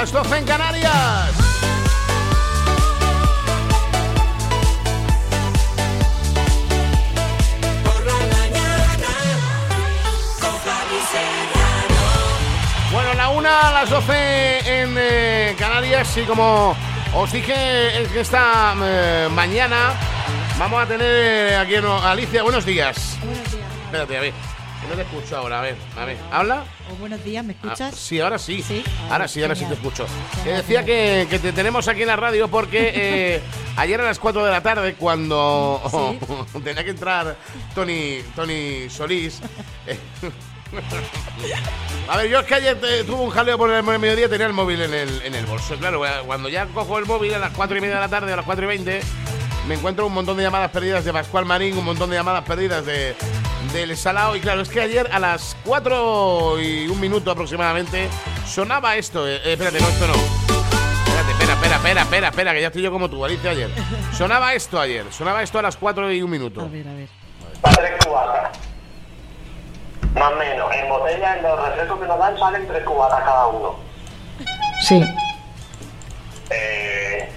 las 12 en Canarias. Bueno, la una a las 12 en eh, Canarias y como os dije es que esta eh, mañana vamos a tener aquí a Alicia. Buenos días. Buenos días. Espérate, a ver. No te escucho ahora, a ver, a ver. ¿Habla? O buenos días, ¿me Ah, escuchas? sí, ahora sí. Sí. Ahora Ah, sí, ahora sí te escucho. Te decía que, que te tenemos aquí en la radio porque eh, ayer a las 4 de la tarde, cuando tenía que entrar Tony, Tony Solís. eh, a ver, yo es que ayer te- tuve un jaleo por el mediodía, tenía el móvil en el, en el bolso. Claro, cuando ya cojo el móvil a las 4 y media de la tarde, a las 4 y 20, me encuentro un montón de llamadas perdidas de Pascual Marín, un montón de llamadas perdidas de del Salao. Y claro, es que ayer a las 4 y un minuto aproximadamente sonaba esto. Eh, eh, espérate, no, esto no. Espérate, espera, espera, espera, espera, espera, que ya estoy yo como tú, Alicia, ayer. Sonaba esto ayer, sonaba esto a las 4 y un minuto. A ver, a ver. tres cubatas. Más o menos. En botella, en los refrescos que nos dan, salen tres cubatas cada uno. Sí. Eh,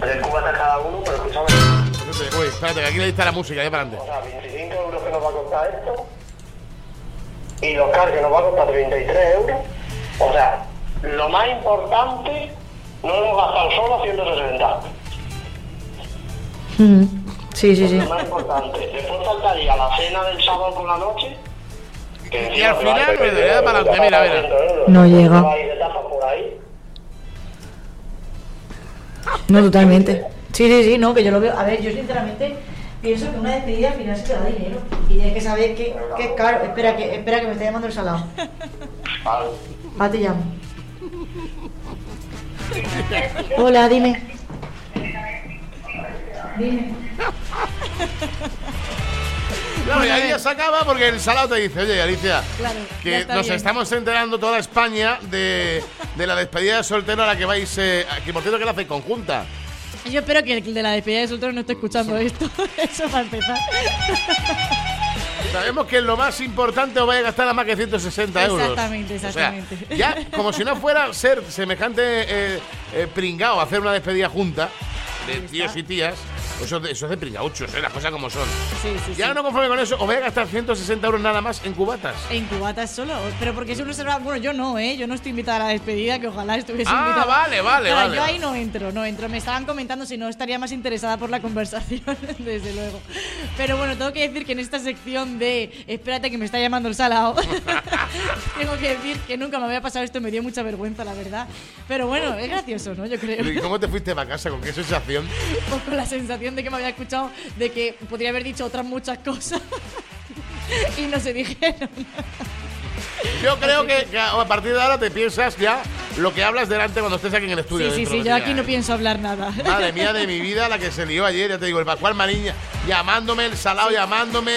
tres cubatas cada uno, pero escúchame. Espérate, Uy, espérate, que aquí le dista la música, ya para O adelante. sea, 25 euros que nos va a costar esto. Y los cars que nos va a costar 33 euros. O sea, lo más importante, no hemos gastado solo 160. Sí, sí, sí. Lo más importante. Después faltaría la cena del sábado por la noche. que Y al final, me da para adelante, mira, mira. 100 euros. No llega. No, totalmente. Sí, sí, sí, no, que yo lo veo. A ver, yo sinceramente pienso que una despedida al final se te da dinero. Y tienes que saber que, que es caro. Espera, que, espera, que me está llamando el salado. Ah, te llamo. Hola, dime. Dime. Claro, y ahí ya se acaba porque el salado te dice, oye, Alicia, Claro, que nos bien. estamos enterando toda España de, de la despedida de soltero a la que vais, eh, que por cierto que la hacéis conjunta. Yo espero que el de la despedida de soltero no esté escuchando esto. Eso para empezar. Sabemos que lo más importante os vais a gastar a más que 160 euros. Exactamente, O sea, exactamente. ya, como si no fuera ser semejante eh, eh, pringao hacer una despedida junta de tíos y tías, eso, es de- eso es de pringauchos, eh, las cosas como son. Sí, sí, Ya sí. no conforme con eso, os vais a gastar 160 euros nada más en cubatas. En cubatas solo, pero porque eso no se va. Bueno, yo no, ¿eh? Yo no estoy invitada a la despedida, que ojalá estuviese Ah, invitada. vale, vale, Claro, vale. Yo ahí no entro, no entro. Me estaban comentando si no estaría más interesada por la conversación, desde luego. Pero bueno, tengo que decir que en esta sección de espérate que me está llamando el salao, tengo que decir que nunca me había pasado esto, me dio mucha vergüenza, la verdad. Pero bueno, es gracioso, ¿no? Yo creo. ¿Y cómo te fuiste para casa? ¿Con qué sensación? Pues con la sensación de que me había escuchado, de que podría haber dicho otras muchas cosas. y no se dijeron. Yo creo que, que a partir de ahora te piensas ya lo que hablas delante cuando estés aquí en el estudio. Sí, sí, sí, yo aquí no ¿eh? pienso hablar nada. Madre mía de mi vida, la que se lió ayer, ya te digo, el Pascual Mariña llamándome, el Salao llamándome.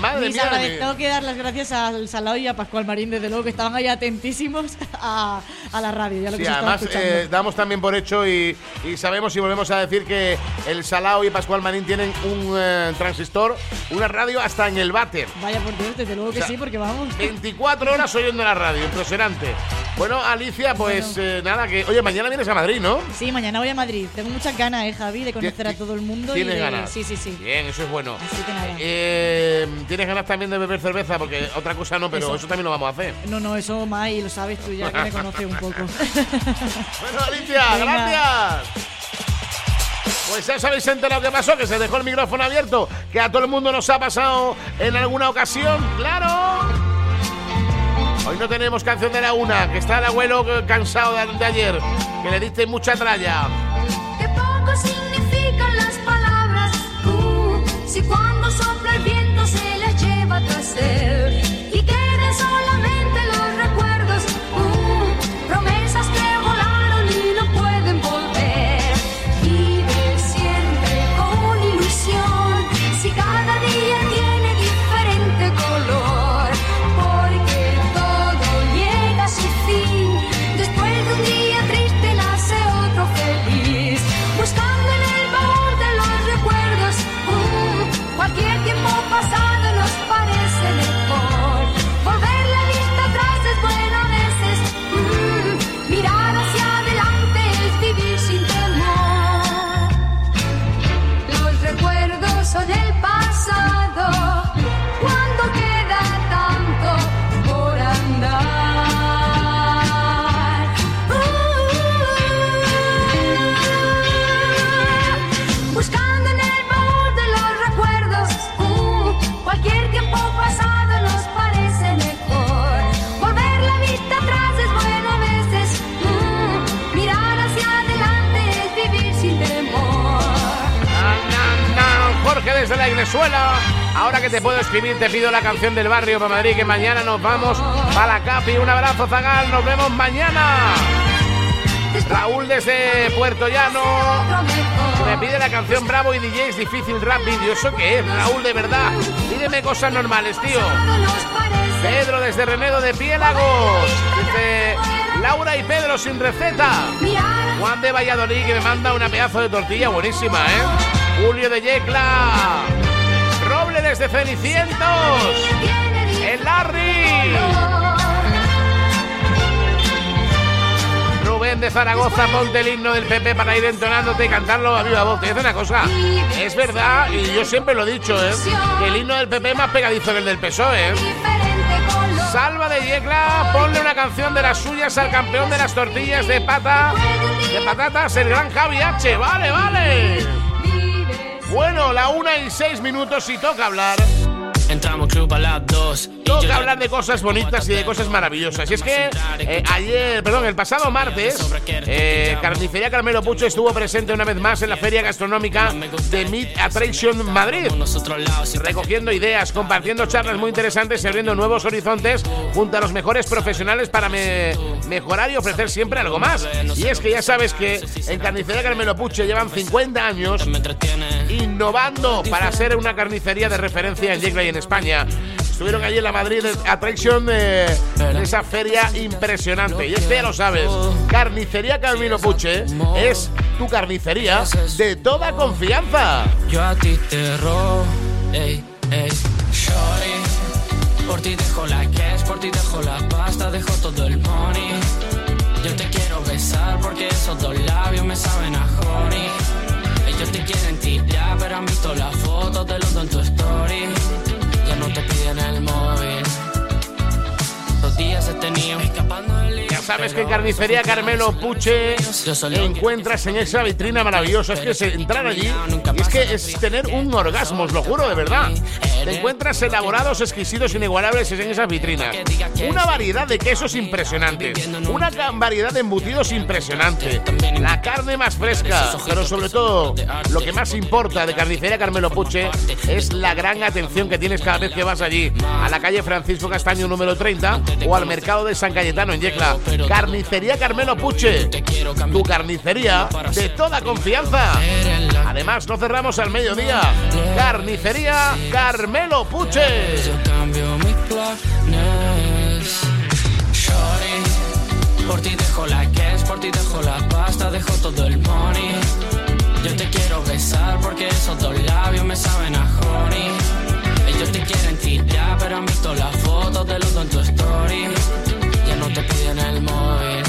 Madre mía. mi- tengo que dar las gracias al Salao y a Pascual Marín, desde luego, que estaban ahí atentísimos a, a la radio. Ya lo que Sí, además eh, damos también por hecho y, y sabemos y volvemos a decir que el Salao y Pascual Marín tienen un eh, transistor, una radio hasta en el váter. Vaya por Dios, desde luego que O sea, sí, porque vamos. 24 horas oyendo la radio, impresionante. Bueno, Alicia, pues eh, nada, que. Oye, mañana vienes a Madrid, ¿no? Sí, mañana voy a Madrid. Tengo muchas ganas, eh, Javi, de conocer a todo el mundo. y ¿Tienes de- ganas? Sí, sí, sí. Bien, eso es bueno. Así que nada. Eh, ¿Tienes ganas también de beber cerveza? Porque otra cosa no, pero eso, Eso. también lo vamos a hacer. No, no, eso más y lo sabes tú ya que me conoces un poco. Bueno, Alicia, Venga. gracias. Pues ya os habéis enterado qué pasó, que se dejó el micrófono abierto, que a todo el mundo nos ha pasado en alguna ocasión, claro. Hoy no tenemos canción de la una, que está el abuelo cansado de, ayer, que le diste mucha tralla. Venezuela. Ahora que te puedo escribir, te pido la canción del barrio para Madrid, que mañana nos vamos para la Capi. Un abrazo, Zagal, nos vemos mañana. Raúl desde Puerto Llano me pide la canción Bravo y DJs Difícil Rap Video. ¿Eso qué es, Raúl, de verdad? Pídeme cosas normales, tío. Pedro desde Renedo de Piélagos. Dice Laura y Pedro sin receta. Juan de Valladolid que me manda una pedazo de tortilla buenísima, ¿eh? Julio de Yecla. Roble desde Cenicientos. El Larry. Rubén de Zaragoza, ponte el himno del PP para ir entonándote y cantarlo a viva voz. Te dice una cosa, es verdad, y yo siempre lo he dicho, ¿eh? que el himno del PP es más pegadizo que el del PSOE. ¿eh? Salva de Yecla, ponle una canción de las suyas al campeón de las tortillas de pata, de patatas, el gran Javi H. Vale, vale. Bueno, la una y seis minutos y toca hablar. Entramos club a las dos. Toca hablar de cosas bonitas y de cosas maravillosas. Y es que eh, ayer, perdón, el pasado martes, eh, Carnicería Carmelo Pucho estuvo presente una vez más en la feria gastronómica de Meat Attraction Madrid. Recogiendo ideas, compartiendo charlas muy interesantes y abriendo nuevos horizontes junto a los mejores profesionales para me- mejorar y ofrecer siempre algo más. Y es que ya sabes que en Carnicería Carmelo Pucho llevan 50 años innovando para ser una carnicería de referencia en Yecla y en España. Estuvieron allí en la Madrid Attraction en esa feria impresionante. Y es que ya lo sabes, Carnicería Camino Puche es tu carnicería de toda confianza. Yo a ti te robo. Ey, ey. Por ti dejo la cash, por ti dejo la pasta, dejo todo el money. Yo te quiero besar porque esos dos labios me saben a honey. Ellos te quieren tirar, pero han visto las fotos de los dos en tu story. No te piden el móvil. Los días he tenido escapando del sabes que en Carnicería Carmelo Puche encuentras en esa vitrina maravillosa. Es que es entrar allí y es que es tener un orgasmo, os lo juro de verdad. Te encuentras elaborados, exquisitos, inigualables en esas vitrinas. Una variedad de quesos impresionantes. Una variedad de embutidos impresionante. La carne más fresca. Pero sobre todo, lo que más importa de Carnicería Carmelo Puche es la gran atención que tienes cada vez que vas allí. A la calle Francisco Castaño número 30 o al mercado de San Cayetano en Yecla. Carnicería Carmelo Puche. Tu carnicería de toda confianza. Además, no cerramos al mediodía. Carnicería Carmelo Puche. Por ti dejo la cash, por ti dejo la pasta, dejo todo el money. Yo te quiero besar porque esos dos labios me saben a honey. Ellos te quieren tirar, pero han visto las fotos de los dos en tu story. Piden el móvil.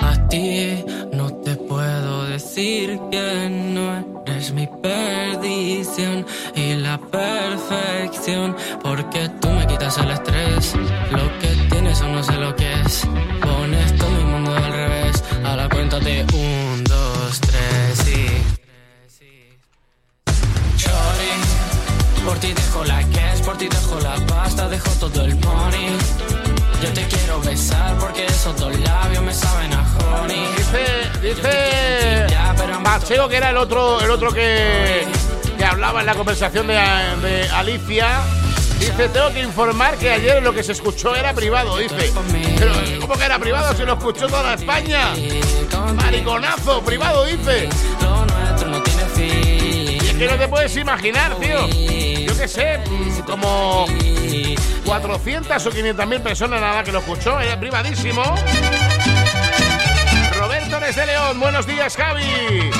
A ti no te puedo decir que no eres mi perdición y la perfección, porque tú me quitas el estrés. Lo que tienes o no sé lo que es. Pones todo mi mundo al revés. A la cuenta de un, dos, tres y. Por ti dejo la cash, por ti dejo la pasta, dejo todo el money. Yo te quiero besar porque esos dos labios me saben a honey. Dice, dice Pacheco, que era el otro, el otro que, que hablaba en la conversación de, de Alicia. Dice, tengo que informar que ayer lo que se escuchó era privado, dice. Pero, ¿cómo que era privado si lo escuchó toda España? Mariconazo, privado, dice. Y es que no te puedes imaginar, tío. Yo qué sé, mm, como 400 o 500 mil personas nada que lo escuchó, era privadísimo. Roberto desde León, buenos días, Javi.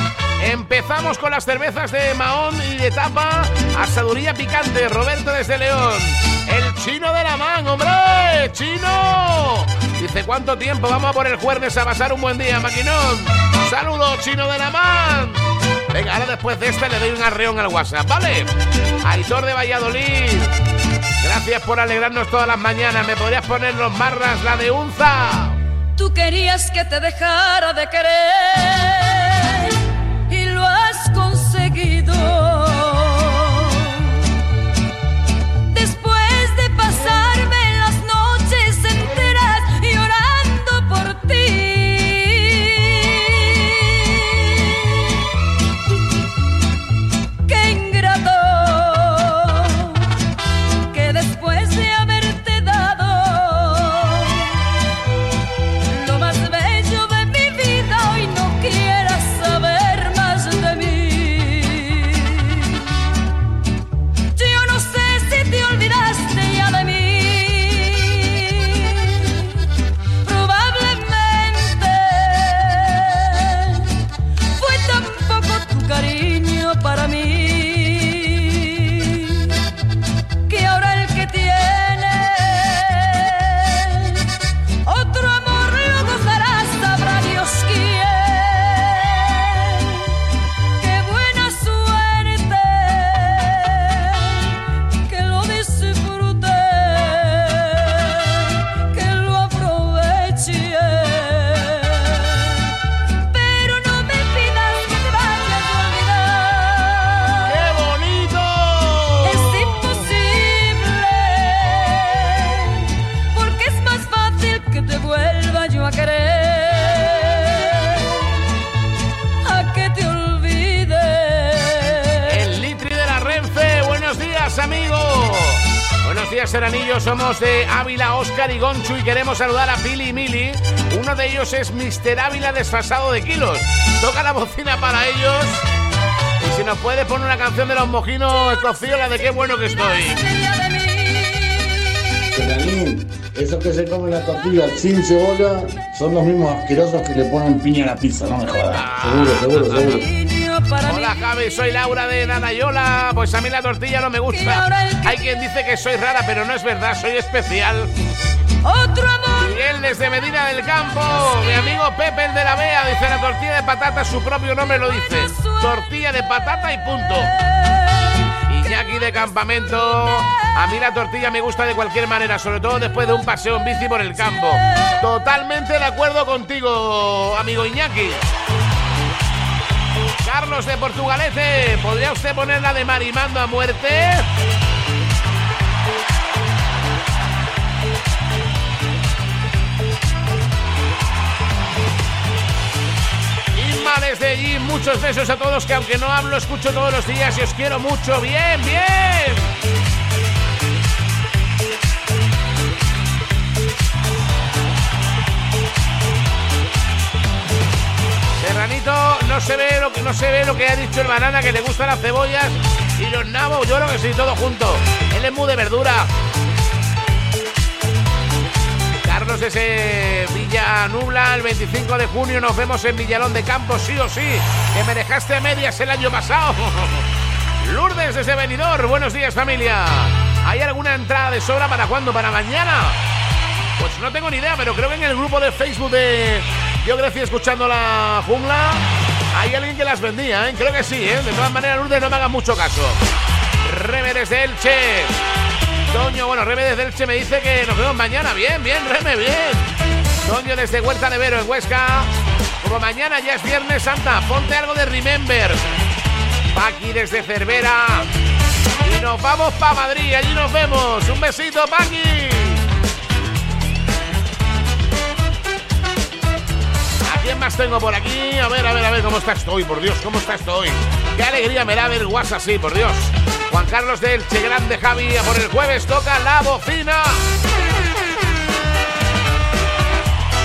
Empezamos con las cervezas de Mahón y de tapa, asaduría picante. Roberto desde León, el chino de la man, hombre, chino. Dice, ¿cuánto tiempo? Vamos a por el jueves a pasar un buen día, maquinón. Saludos, chino de la man. Venga, ahora después de este le doy un arreón al WhatsApp, ¿vale? Aitor de Valladolid. Gracias por alegrarnos todas las mañanas. ¿Me podrías poner los marras, la de Unza? Tú querías que te dejara de querer ellos es Mr. Ávila desfasado de kilos. Toca la bocina para ellos. Y si nos puedes poner una canción de los mojinos escocidos, la de qué bueno que estoy. Esos que se comen la tortilla sin cebolla son los mismos asquerosos que le ponen piña a la pizza, no me jodas. Seguro, seguro, seguro. Hola Javi, soy Laura de Nanayola. Pues a mí la tortilla no me gusta. Hay quien dice que soy rara, pero no es verdad, soy especial. Miguel desde Medina del Campo. Mi amigo Pepe el de la Vea dice la tortilla de patata, su propio nombre lo dice. Tortilla de patata y punto. Iñaki de campamento. A mí la tortilla me gusta de cualquier manera, sobre todo después de un paseo en bici por el campo. Totalmente de acuerdo contigo, amigo Iñaki. Carlos de Portugalete, ¿podría usted ponerla de Marimando a muerte? Desde allí, muchos besos a todos que aunque no hablo, escucho todos los días y os quiero mucho. Bien, bien. Serranito, no se ve lo que no se ve lo que ha dicho el banana que le gustan las cebollas y los nabos, yo creo que sí, todo junto. Él es muy de verdura. Carlos ese Villa Nubla, el 25 de junio nos vemos en Villalón de Campos, sí o sí, que me dejaste a medias el año pasado. Lourdes desde Benidorm, buenos días familia. ¿Hay alguna entrada de sobra para cuándo? ¿Para mañana? Pues no tengo ni idea, pero creo que en el grupo de Facebook de Yo crecí escuchando la jungla hay alguien que las vendía, ¿eh? Creo que sí, ¿eh? De todas maneras, Lourdes, no me hagas mucho caso. Reme desde Elche. Toño, bueno, Reme desde Elche me dice que nos vemos mañana. Bien, bien, Reme, bien. Toño desde Huerta de Vero en Huesca. Como mañana ya es Viernes Santa, ponte algo de Remember. Paqui desde Cervera. Y nos vamos para Madrid, allí nos vemos. Un besito, Paqui. ¿A quién más tengo por aquí? A ver, a ver, a ver cómo está estoy, por Dios, cómo está estoy. Qué alegría me da ver WhatsApp así, por Dios. Juan Carlos de Elche, grande Javi, por el jueves toca la bocina.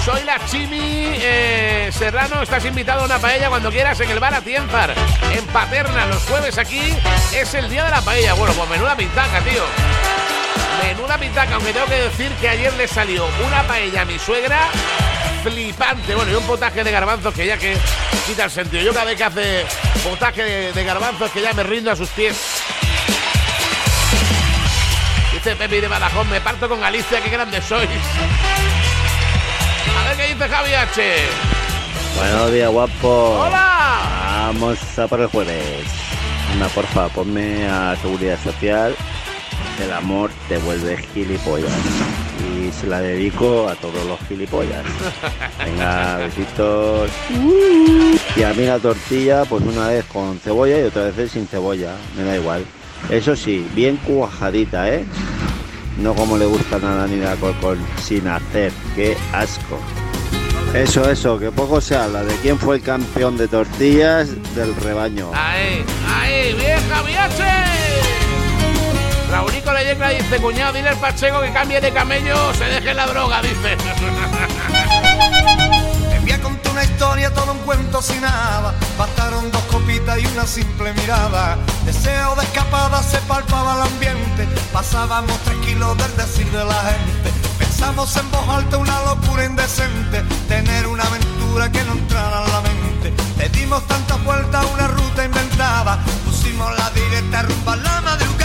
Soy la Chimi eh, Serrano, estás invitado a una paella cuando quieras en el bar Atienzar, en Paterna, los jueves aquí es el día de la paella. Bueno, pues menuda pintaca, tío. Menuda pintaca, aunque tengo que decir que ayer le salió una paella a mi suegra flipante. Bueno, y un potaje de garbanzos que ya que quita el sentido. Yo cada vez que hace potaje de, de garbanzos que ya me rindo a sus pies. Dice Pepi de Badajoz, me parto con Galicia, qué grandes sois. A ver qué dice Javi H. Buenos días, guapo. ¡Hola! Vamos a por el jueves. Una porfa, ponme a Seguridad Social. El amor te vuelve gilipollas. Y se la dedico a todos los gilipollas. Venga, besitos. Y a mí la tortilla, pues una vez con cebolla y otra vez sin cebolla. Me da igual. Eso sí, bien cuajadita, ¿eh? No como le gusta nada ni la con sin hacer. ¡Qué asco! Eso, eso, que poco se habla de quién fue el campeón de tortillas del rebaño. Ahí, ahí, bien Javi Raúlico Leyecla dice, cuñado, dile al Pacheco que cambie de camello, se deje la droga, dice. Te voy a contar una historia, todo un cuento sin nada. Bastaron dos copitas y una simple mirada. Deseo de escapada se palpaba el ambiente. Pasábamos tranquilos del decir de la gente. Pensamos en voz alta una locura indecente. Tener una aventura que no entrara en la mente. Le dimos tantas vueltas a una ruta inventada. Pusimos la directa rumba la madrugada.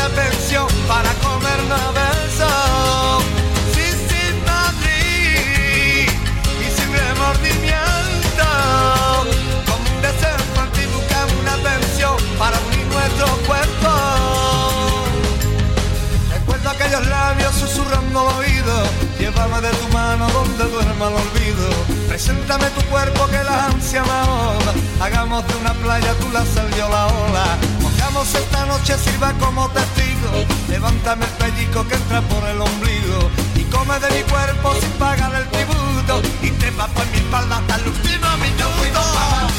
Una pensión para comernos a besos. Sí, sin Madrid y sin remordimiento. Como un deseo infantil buscamos una pensión para unir nuestros cuerpos. Recuerdo aquellos labios susurrando al oído. Llévame de tu mano donde duerma el olvido. Preséntame tu cuerpo que la ansia me ahoga. Hagamos de una playa tú la sal yo la ola esta noche sirva como testigo. Levántame el pellico que entra por el ombligo y come de mi cuerpo sin pagar el tributo. Y te va por mi espalda hasta el último minuto.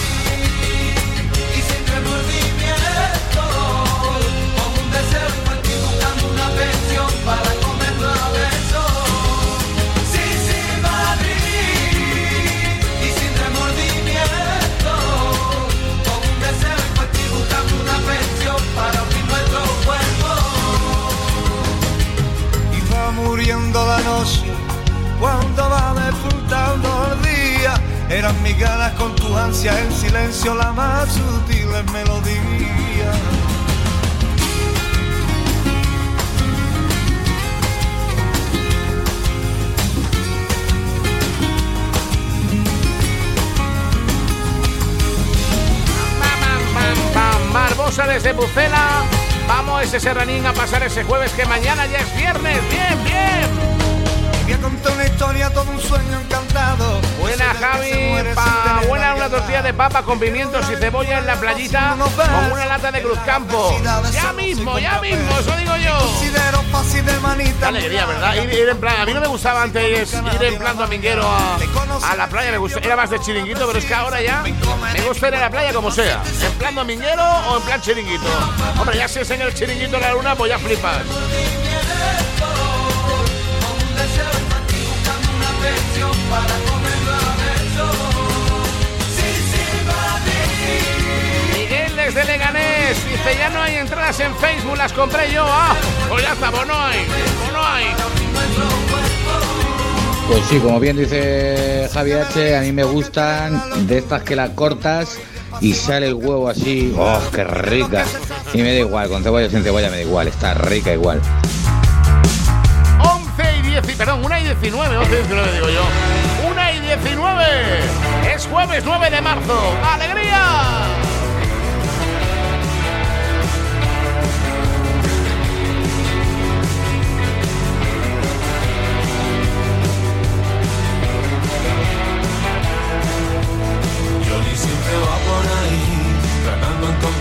cubriendo la noche, cuando va despuntando el día, eran mis ganas con tu ansia, en silencio la más sutil melodía. Barbosa desde Bucela. Vamos ese serranín a pasar ese jueves que mañana ya es viernes. Bien, bien. Una historia, todo un sueño encantado. Javi, muere pa, sin tener buena una tortilla de papa con pimientos y cebolla en la playita con una lata de Cruzcampo. Ya mismo, ya mismo, eso digo yo. Qué alegría, ¿verdad? Ir, ir en plan, a mí no me gustaba antes ir en plan dominguero a, a la playa, me gusta, era más de chiringuito, pero es que ahora ya me gusta ir a la playa como sea, en plan dominguero o en plan chiringuito. Hombre, ya si es en el chiringuito de la luna, pues ya flipas. En Facebook, las compré yo. Ah, pues ya está, no hay, pues sí, como bien dice Javi H, a mí me gustan de estas que las cortas y sale el huevo así. ¡Oh, qué rica! Y me da igual, con cebolla o sin cebolla me da igual, está rica igual. 11 y 10, y- perdón, 1 y 19, 11 y 19 digo yo. 1 y 19. Es jueves 9 de marzo. ¡Alegría!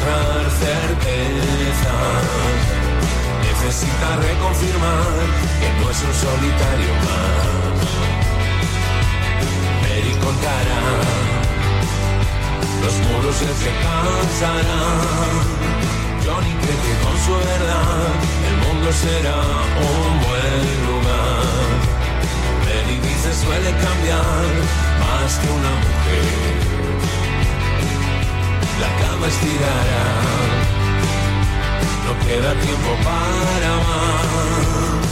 Encontrar certeza. Necesita reconfirmar que no es un solitario más. Mary contará, los muros se cansarán. Johnny cree que con su verdad el mundo será un buen lugar. Mary dice suele cambiar más que una mujer la cama estirará. No queda tiempo para más.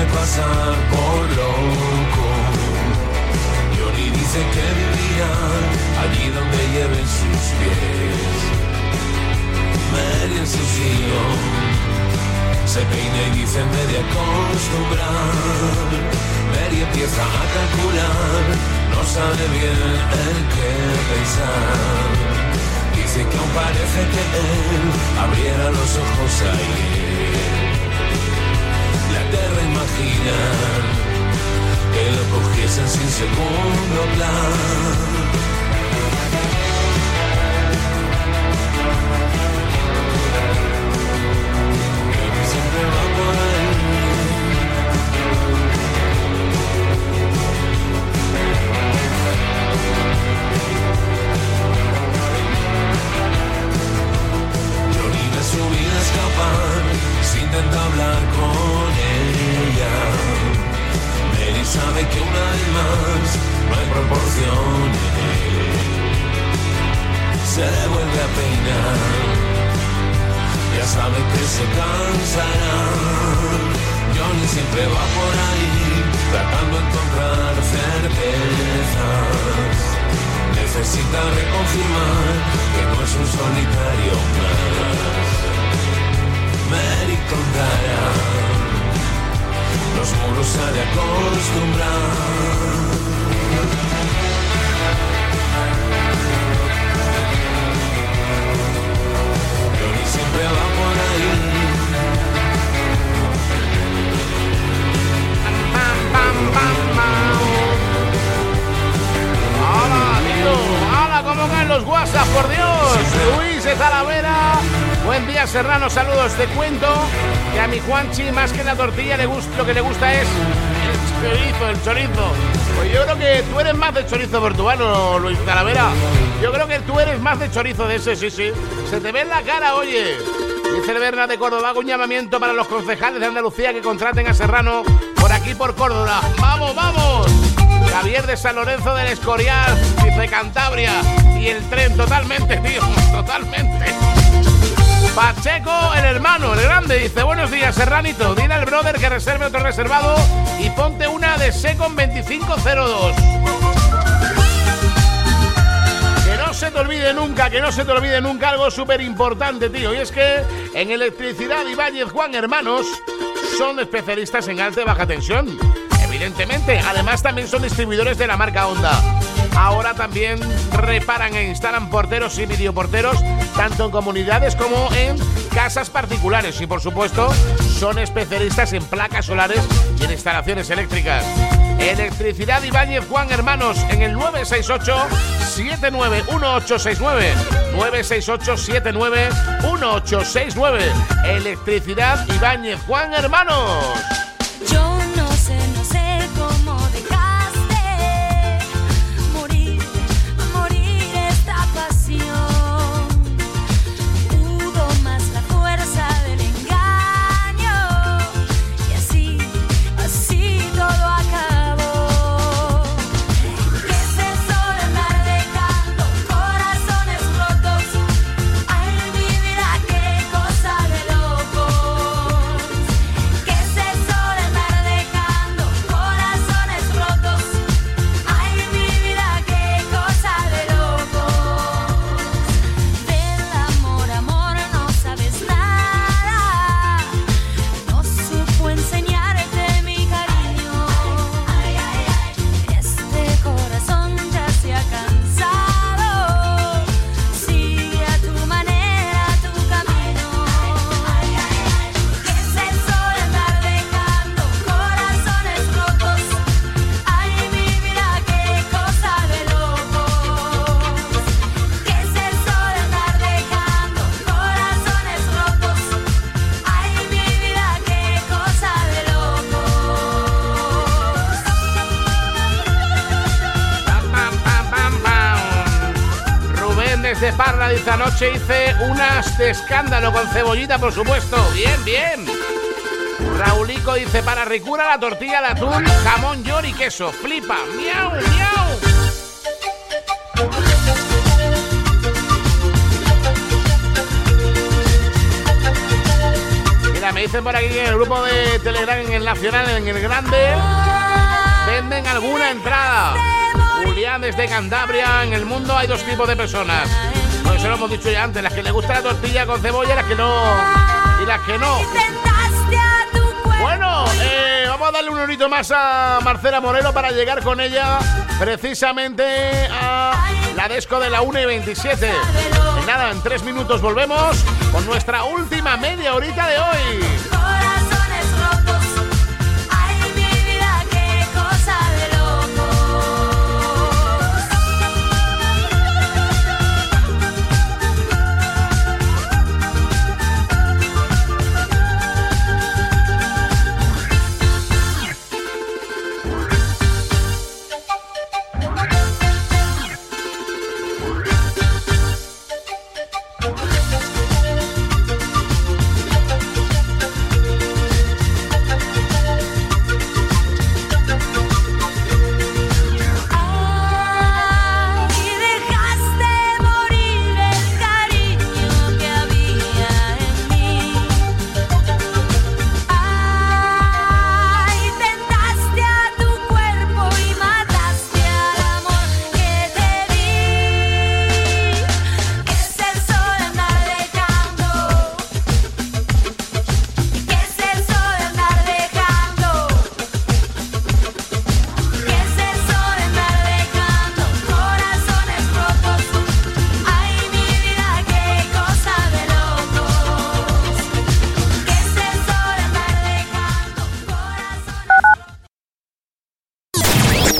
Hacerme pasar por loco. Johnny dice que vivirá allí donde lleven sus pies. Mary en su sillón se peina y dice me de acostumbrar. Mary empieza a calcular, no sabe bien el qué pensar. Dice que aún parece que él abriera los ojos ayer. La tierra imagina que lo cogiesen sin segundo plan. Siempre va por ahí. Su vida escapar sin intentar hablar con ella. Mary sabe que una vez más no hay él. Se vuelve a peinar, ya sabe que se cansará. Johnny siempre va por ahí tratando de encontrar certezas. Necesita reconfirmar que no es un solitario más. Mary contará, los muros se de acostumbrar. Johnny siempre va por ahí. ¡Hala, tío! ¡Hala, cómo caen los WhatsApp, por Dios! Luis de Talavera. Buen día, Serrano. Saludos. Te cuento que a mi Juanchi, más que la tortilla, le gusta, lo que le gusta es el chorizo, el chorizo. Pues yo creo que tú eres más de chorizo portuano, Luis Talavera. Yo creo que tú eres más de chorizo de ese, sí, sí. Se te ve en la cara, oye. Dice Berna de Córdoba, hago un llamamiento para los concejales de Andalucía que contraten a Serrano por aquí por Córdoba. ¡Vamos, vamos! Javier de San Lorenzo del Escorial, dice Cantabria. Y el tren, totalmente, tío, totalmente. Pacheco, el hermano, el grande, dice Buenos días, Serranito. Dile al brother que reserve otro reservado y ponte una de Secon 2502. Que no se te olvide nunca, que no se te olvide nunca algo súper importante, tío. Y es que en electricidad Ibáñez Juan Hermanos son especialistas en alta y baja tensión. Evidentemente, además también son distribuidores de la marca Honda. Ahora también reparan e instalan porteros y videoporteros, tanto en comunidades como en casas particulares. Y por supuesto, son especialistas en placas solares y en instalaciones eléctricas. Electricidad Ibáñez Juan Hermanos en el 968 791869 968 791869 Electricidad Ibáñez Juan Hermanos. Anoche hice unas de escándalo con cebollita, por supuesto. Bien, bien. Raulico dice para ricura la tortilla de atún, jamón, york y queso. Flipa. Miau, miau. Mira, me dicen por aquí en el grupo de Telegram, en el Nacional, en el Grande, venden alguna entrada. Julián desde Cantabria, en el mundo hay dos tipos de personas. Eso lo hemos dicho ya antes, las que les gusta la tortilla con cebolla las que no. Y las que no. Bueno, eh, vamos a darle un horito más a Marcela Moreno para llegar con ella precisamente a la desco de la 1 y 27. Y nada, en tres minutos volvemos con nuestra última media horita de hoy.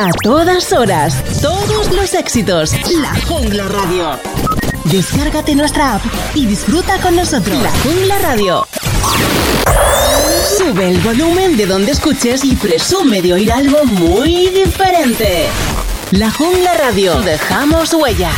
A todas horas, todos los éxitos. La Jungla Radio. Descárgate nuestra app y disfruta con nosotros. La Jungla Radio. Sube el volumen de donde escuches y presume de oír algo muy diferente. La Jungla Radio. Dejamos huella.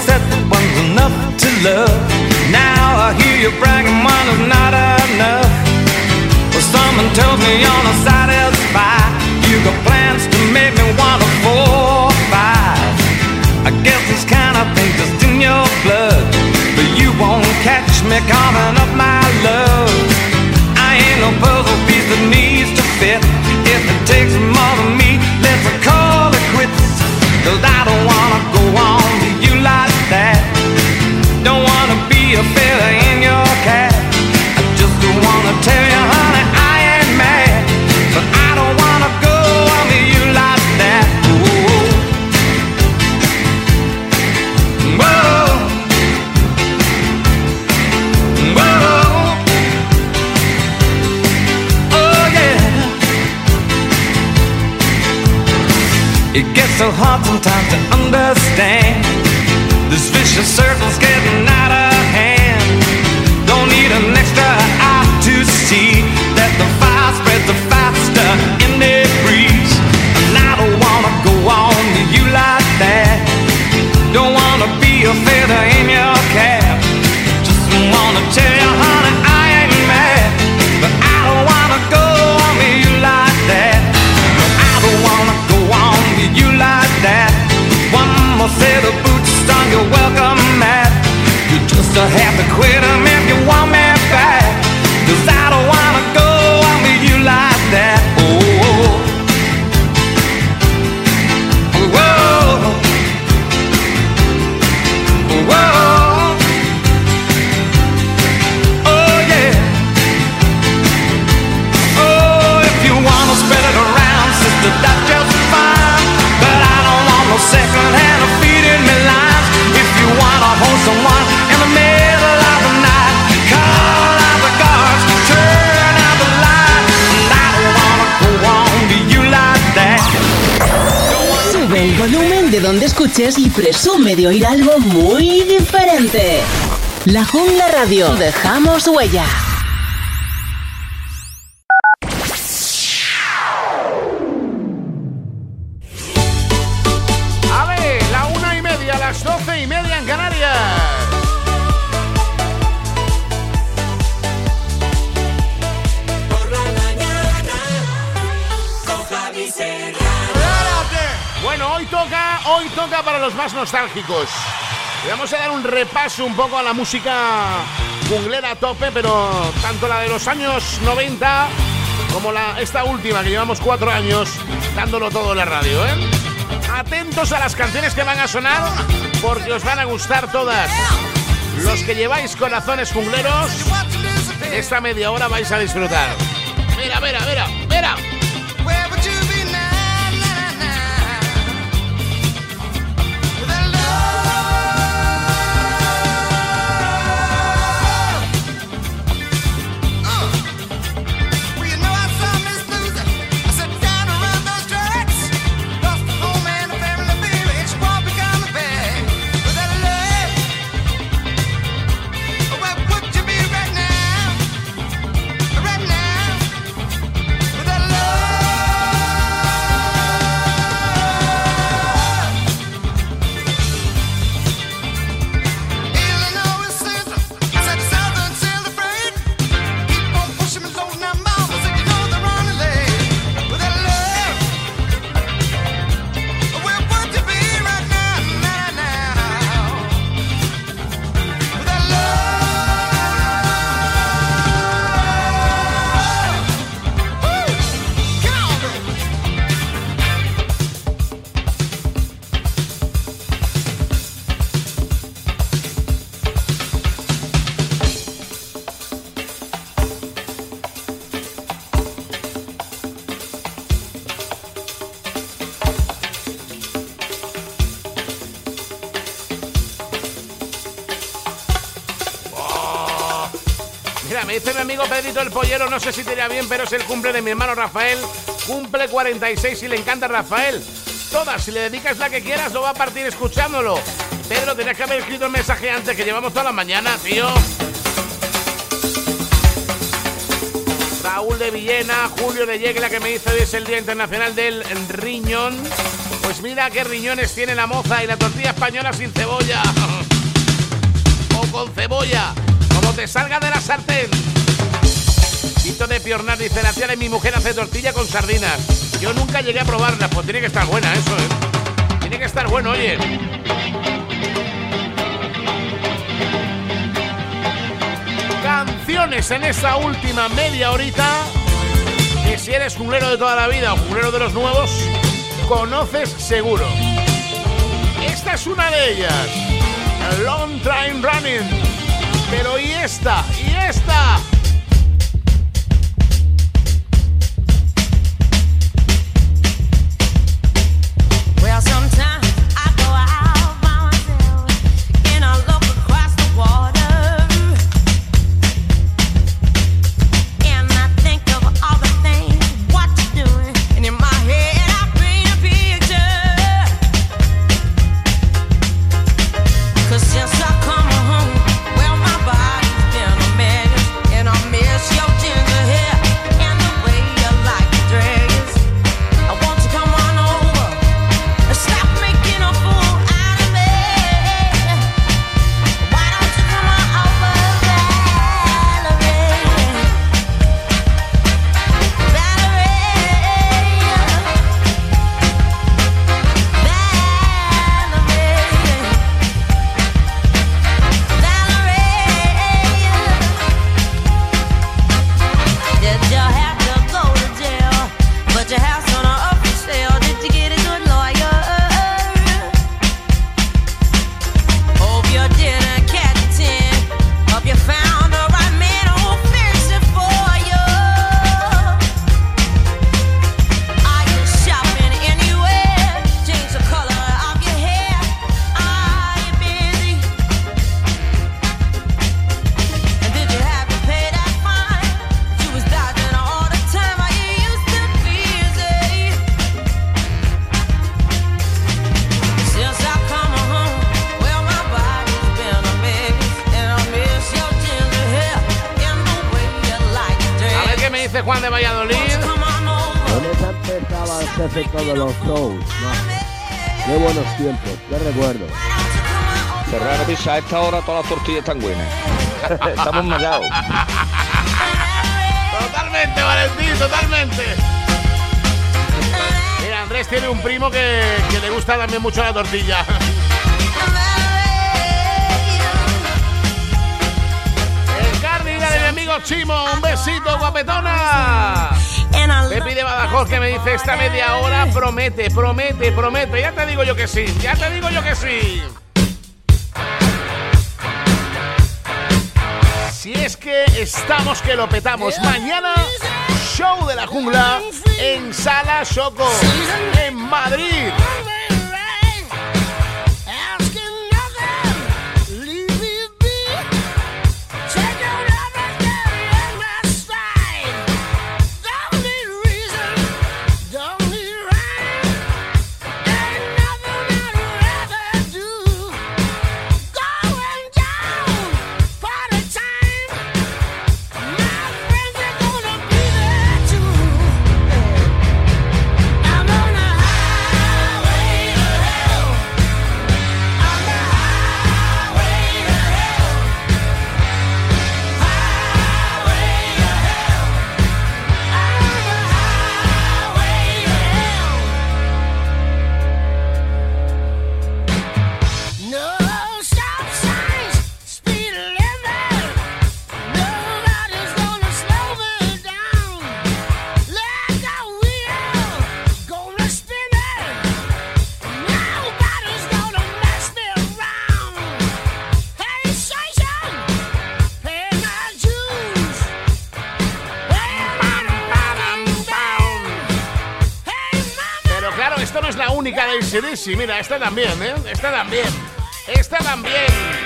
said that one's enough to love. Now I hear you bragging one is not enough. Well, someone tells me you're not satisfied. You got plans to make me want to four five. I guess this kind of thing just in your blood. But you won't catch me coming up my love. I ain't no puzzle piece that needs to fit. If it takes more than me, let's call it quits. Cause I don't a in your. I just wanna tell you, honey, I ain't mad. But I don't wanna go like that. Whoa. Whoa. Whoa. Oh yeah. It gets so hard sometimes to understand. This vicious circle's getting out escuches y presume de oír algo muy diferente. La Jungla Radio. Dejamos huella. Nostálgicos. Vamos a dar un repaso un poco a la música junglera a tope, pero tanto la de los años 90 como la, esta última que llevamos cuatro años dándolo todo en la radio, ¿eh? Atentos a las canciones que van a sonar porque os van a gustar todas. Los que lleváis corazones jungleros, esta media hora vais a disfrutar. Mira, mira, mira. Mira, Pedrito el Pollero, no sé si te irá bien, pero es el cumple de mi hermano Rafael. Cumple 46 y le encanta Rafael. Todas, si le dedicas la que quieras, lo va a partir escuchándolo. Pedro, tenías que haber escrito el mensaje antes, que llevamos toda la mañana, tío. Raúl de Villena, Julio de Yegla, que me dice hoy es el Día Internacional del Riñón. Pues mira qué riñones tiene la moza y la tortilla española sin cebolla. o con cebolla, como te salga de la sartén. De Fiornar dice, la tía de mi mujer hace tortilla con sardinas. Yo nunca llegué a probarla, pues tiene que estar buena eso, ¿eh? Tiene que estar bueno, oye. Canciones en esta última media horita que si eres jungulero de toda la vida o jungulero de los nuevos, conoces seguro. Esta es una de ellas. Long Time Running. Pero ¿y esta? ¿Y esta? Jefe todos los shows. No. Qué buenos tiempos, qué recuerdo. Serrano Pizza, a esta hora todas las tortillas están buenas. Estamos mallados. Totalmente, Valentín, totalmente. Mira, Andrés tiene un primo que, que le gusta también mucho la tortilla. El cardigan de mi amigo Chimo, un besito, guapetona. Pepi de Badajoz que me dice esta media hora promete, promete, promete. Ya te digo yo que sí, ya te digo yo que sí. Si es que estamos que lo petamos. Mañana, show de la jungla en Sala Choco, en Madrid. De ACDC. Mira, esta también, ¿eh? Esta también. Esta también.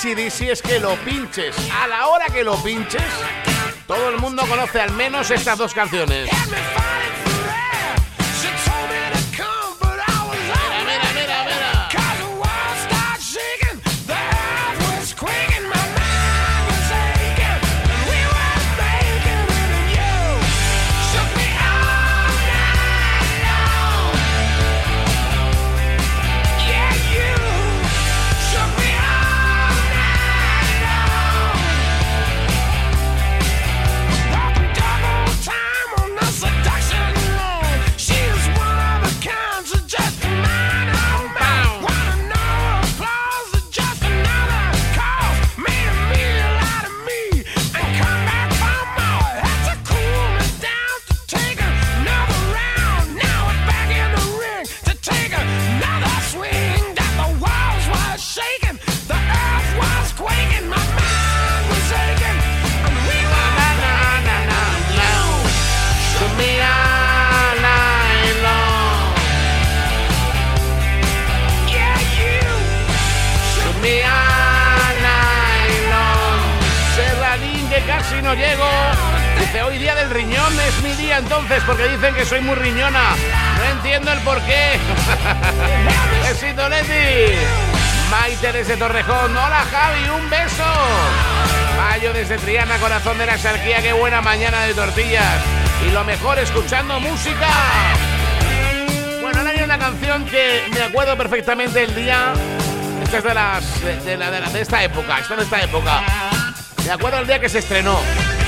ACDC es que lo pinches. A la hora que lo pinches, todo el mundo conoce al menos estas dos canciones. Casi no llego. Dice, hoy día del riñón es mi día entonces, porque dicen que soy muy riñona. No entiendo el por qué. Besito, Leti. Maite desde Torrejón. Hola, Javi, un beso. Mayo desde Triana, corazón de la Sarquía. Qué buena mañana de tortillas. Y lo mejor, escuchando música. Bueno, ahora hay una canción que me acuerdo perfectamente el día. Esta es de, las, de, de la, de, la- de esta época, esta de esta época. Me acuerdo el día que se estrenó.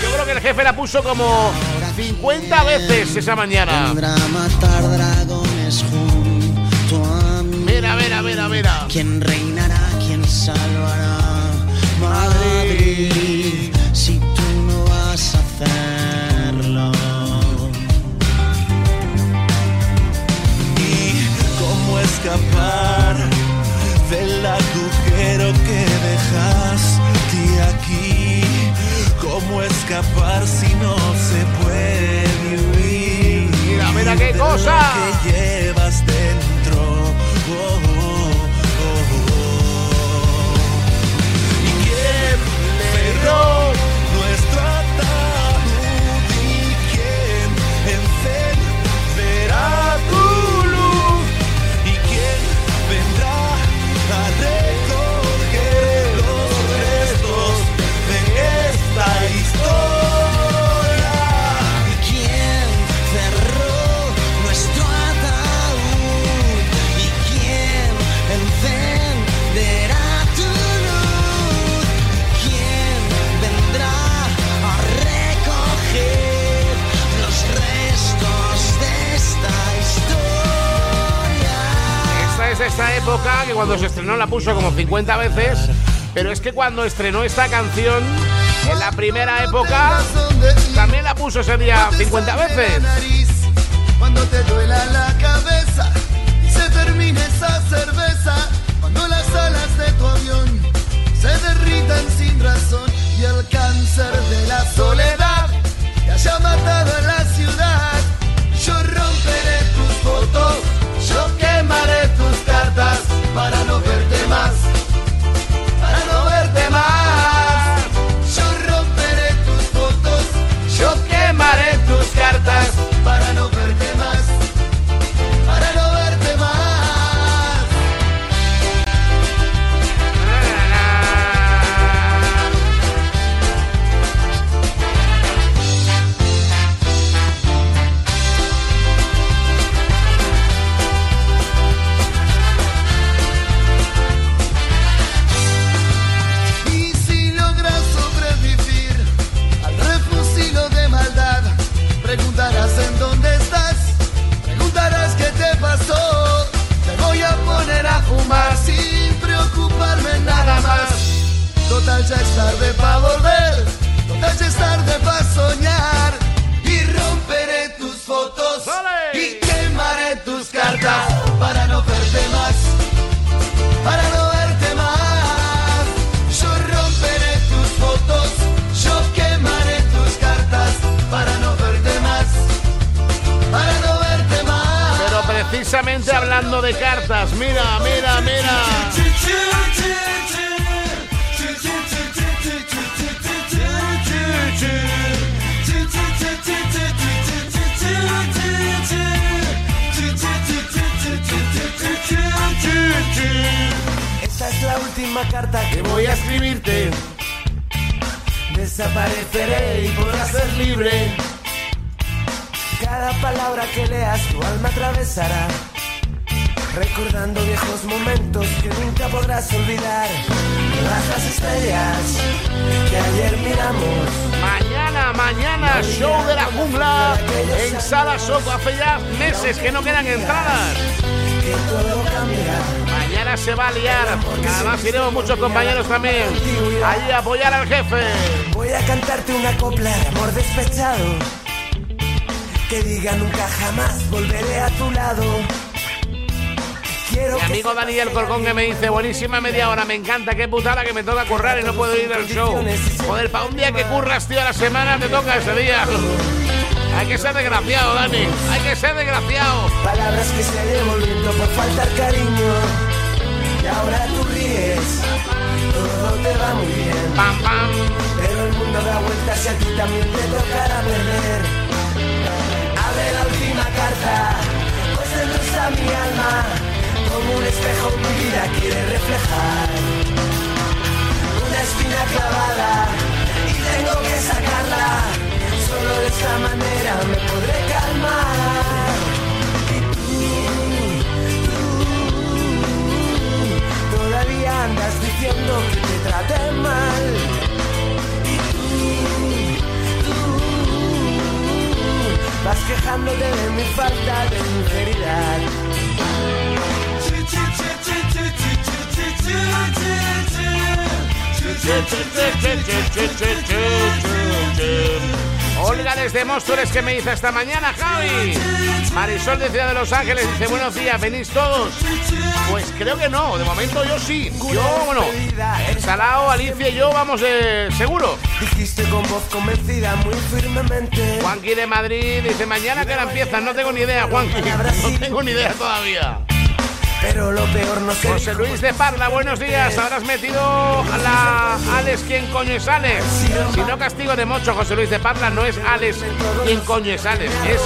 Yo creo que el jefe la puso como 50 veces esa mañana. Vendrá a matar dragones junto a mí. Mira, mira, mira, mira. ¿Quién reinará? ¿Quién salvará? Madrid, si tú no vas a hacerlo. ¿Y cómo escapar del agujero que dejaste aquí? ¿Cómo escapar si no se puede huir? Mira, mira qué cosa. que llevas dentro. Oh, oh, oh, oh. ¿Y quién cerró época que cuando se estrenó la puso como 50 veces. Pero es que cuando estrenó esta canción, en la primera época, también la puso ese día 50 veces. Cuando te duela la cabeza y se termine esa cerveza, cuando las alas de tu avión se derritan sin razón y el cáncer de la soledad te haya matado en la ciudad, precisamente hablando de cartas, mira, mira, mira. Esta es la última carta que voy a escribirte. Desapareceré y podrás ser libre. Cada palabra que leas tu alma atravesará. Recordando viejos momentos que nunca podrás olvidar. Todas las estrellas que ayer miramos. Mañana, mañana, show de la jungla en Sala Soco. Hace ya meses que no quedan entradas. Que todo. Mañana se va a liar. Además iremos muchos compañeros también. Allí a apoyar al jefe. Voy a cantarte una copla de amor despechado. Que diga nunca jamás volveré a tu lado. Mi amigo Daniel Corcón que me dice, buenísima media hora, me encanta, qué putada que me toca currar y no puedo ir al show. Joder, para un día que curras, tío, a la semana te toca ese día. Hay que ser desgraciado, Dani. Hay que ser desgraciado. Palabras que se devolviendo por falta faltar cariño. Y ahora tú ríes. Todo te va muy bien. Pam, pam. Pero el mundo da vueltas y a ti también te tocará perder. Abre la última carta. Pues entra mi alma quiere reflejar una espina clavada y tengo que sacarla. Solo de esta manera me podré calmar. Y tú, tú, todavía andas diciendo que te traté mal. Y tú, tú, vas quejándote de mi falta de sinceridad. Olga desde Móstoles que me dice esta mañana, Javi. Marisol de Ciudad de Los Ángeles dice buenos días, ¿venís todos? Pues creo que no, de momento yo sí. Yo, bueno, Salao, Alicia y yo vamos eh, seguro. Dijiste con voz convencida muy firmemente. Juanqui de Madrid dice mañana que hora empiezan, no tengo ni idea, Juanqui. No tengo ni idea todavía. Pero lo peor no se José Luis de Parla, buenos días. Habrás metido a la Alex, ¿quién coño es Alex? Si no castigo de mocho, José Luis de Parla no es Alex, ¿quién coño es Alex? Es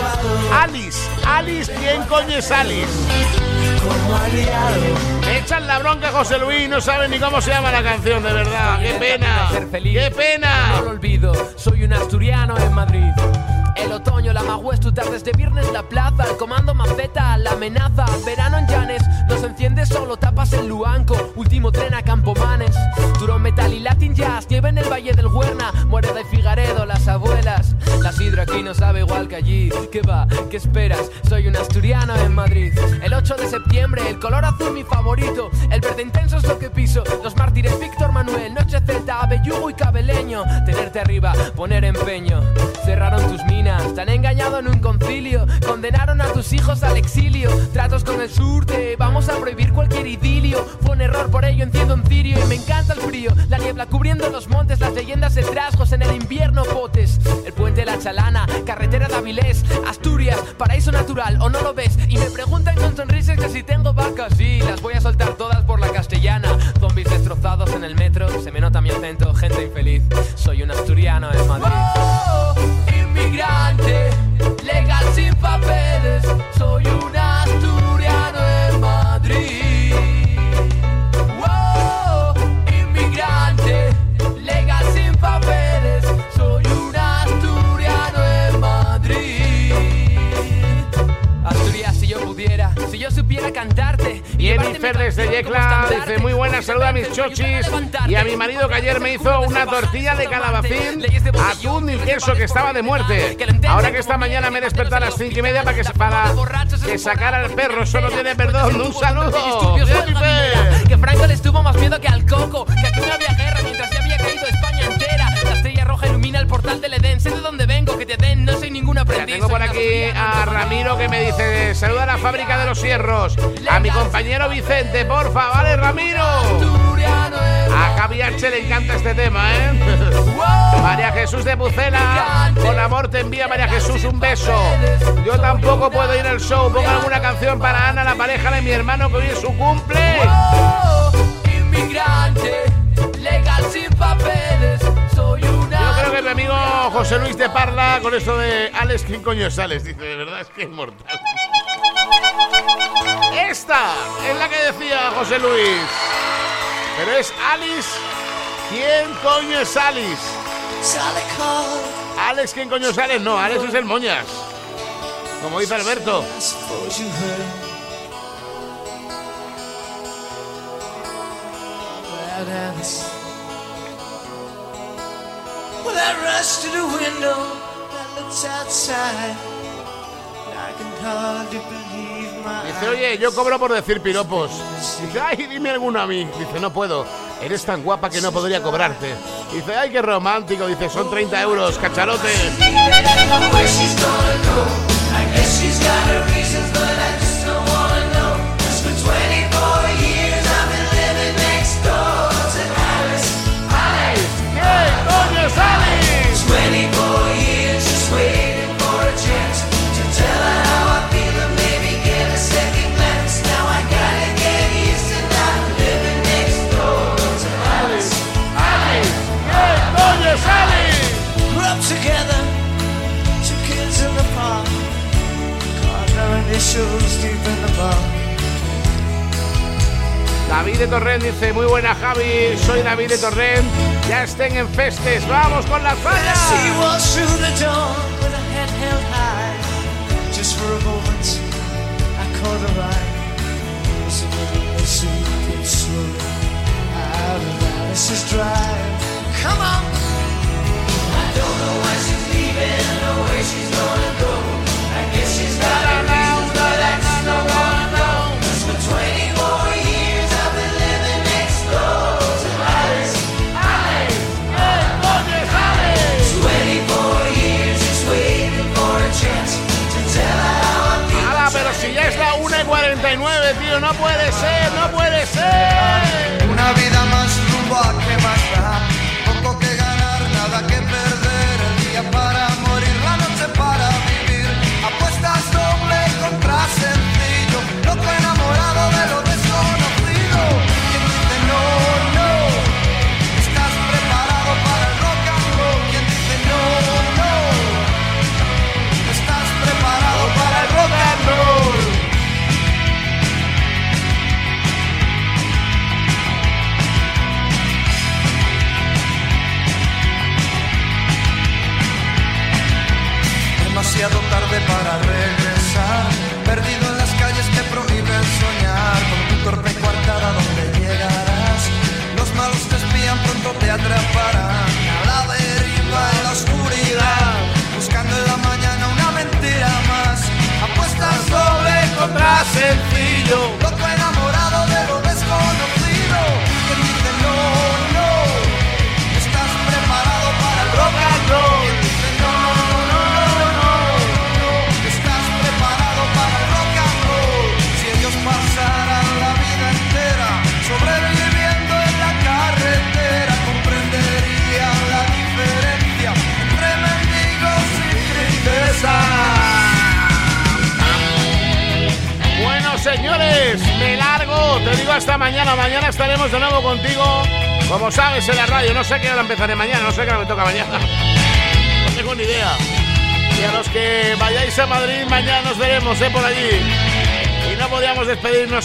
Alice. Alice, ¿quién coño es Alice? Me echan la bronca, José Luis, no saben ni cómo se llama la canción, de verdad. ¡Qué pena! ¡Qué pena! No lo olvido, soy un asturiano en Madrid. El otoño, la magüez, tu tardes de viernes, la plaza, el comando maceta, la amenaza, verano en Llanes, nos enciende solo, tapas en Luanco, último tren a Campomanes, Duro Metal y Latin Jazz, nieve en el Valle del Huerna, muere de Figaredo, las abuelas, la sidra aquí no sabe igual que allí, ¿qué va? ¿Qué esperas? Soy un asturiano en Madrid. El 8 de septiembre, el color azul mi favorito, el verde intenso es lo que piso, los mártires Víctor Manuel, Noche Z, Abellugo y Cabeleño, tenerte arriba, poner empeño, cerraron tus minas, te han engañado en un concilio, condenaron a tus hijos al exilio, tratos con el surte, vamos a prohibir cualquier idilio, fue un error, por ello enciendo un cirio y me encanta el frío, la niebla cubriendo los montes, las leyendas de trasgos en el invierno potes, el puente La Chalana, carretera de Avilés, Asturias, paraíso natural, o no lo ves, y me preguntan con sonrisas que si tengo vacas, sí, las voy a soltar todas por la castellana, zombies destrozados en el metro, se me nota mi acento, gente infeliz, soy un asturiano en Madrid. Yecla dice muy buena, saluda a mis chochis y a mi marido que ayer me hizo una tortilla de calabacín, atún y queso que estaba de muerte. Ahora que esta mañana me he despertado a las cinco y media para que, para que sacara al perro, eso no tiene perdón. Un saludo. Que Franco les tuvo más miedo que al coco Que aquí no había guerra mientras ya había caído España entera La estrella roja ilumina el portal del Edén Sé de dónde Por aquí a Ramiro que me dice saluda a la fábrica de los hierros, a mi compañero Vicente, porfa, vale Ramiro. A Javi H le encanta este tema, ¿eh? María Jesús de Pucela, con amor te envía María Jesús un beso. Yo tampoco puedo ir al show, ponga alguna canción para Ana, la pareja de mi hermano que hoy es su cumple. Mi amigo José Luis de Parla con esto de Alex, ¿quién coño es Alex? Dice, de verdad es que es mortal. Esta es la que decía José Luis. Pero es Alice. ¿Quién coño es Alice? Alex, ¿quién coño es Alex? No, Alex es el Moñas. Como dice Alberto. Well, dance. Well, I rushed to the window that looks outside. I can hardly believe my Dice, oye, yo cobro por decir piropos. Dice, ay, dime alguno a mí. Dice, no puedo. Eres tan guapa que no podría cobrarte. Dice, ay, qué romántico. Dice, son 30 euros, cacharote. David de Torrent dice, muy buena Javi, soy David de Torrent, ya estén en festes, vamos con las fallas. I don't know why she's leaving or where she's gonna go. I guess she's no puede ser, no puede ser.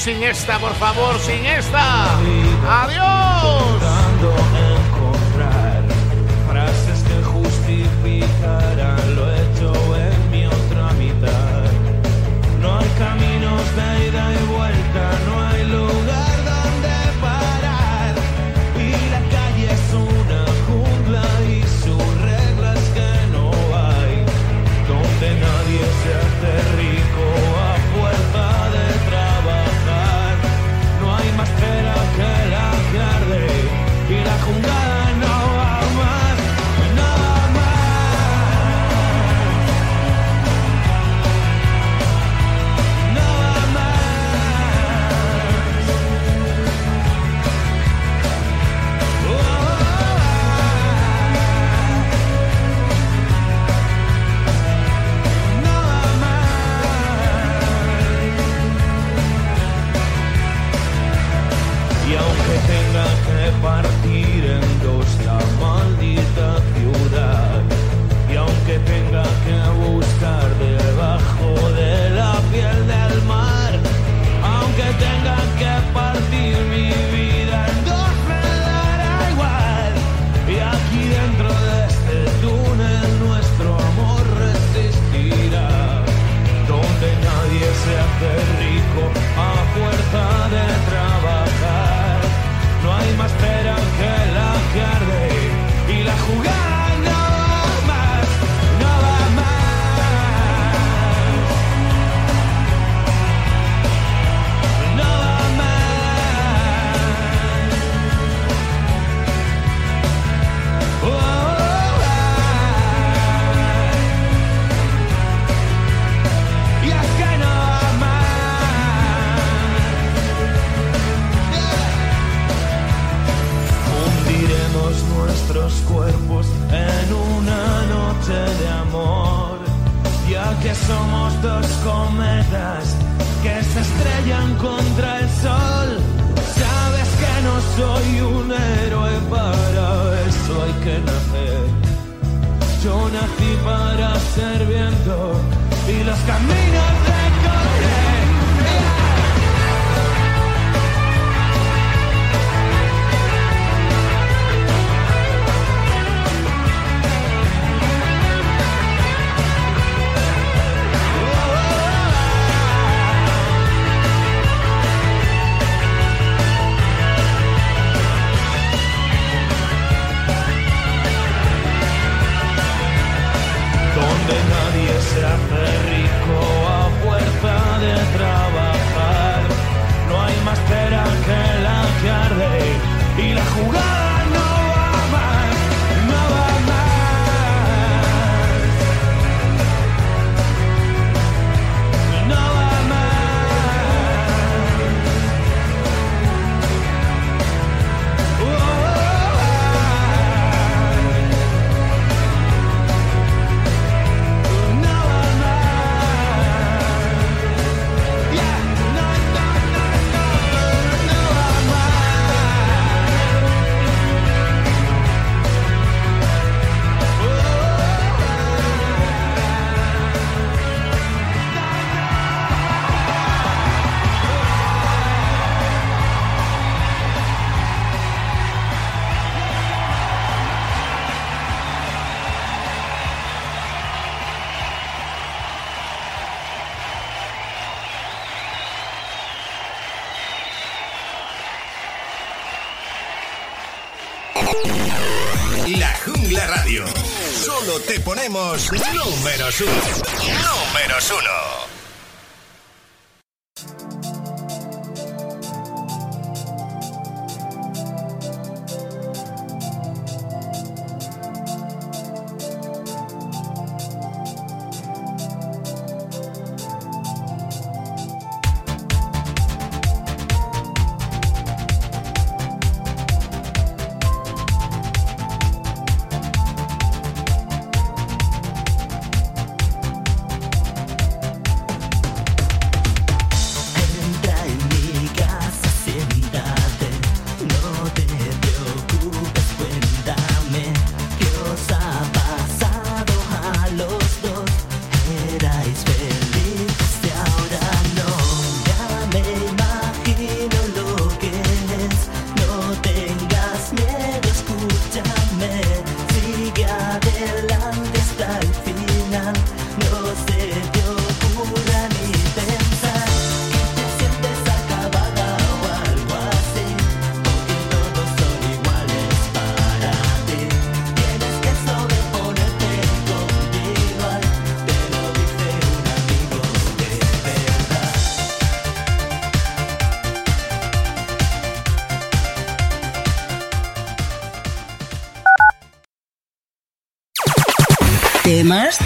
sin esta, por favor, sin esta. Adiós. Somos dos cometas que se estrellan contra el sol. Sabes que no soy un héroe, para eso hay que nacer. Yo nací para ser viento y los caminos La Jungla Radio. Solo te ponemos números uno. Números uno.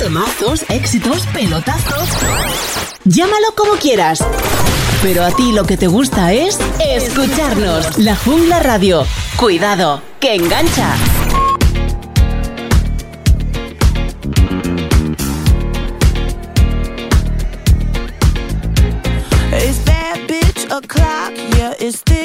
Temazos, éxitos, pelotazos. Llámalo como quieras. Pero a ti lo que te gusta es escucharnos. La Jungla Radio. Cuidado, que engancha. That bitch o'clock, this.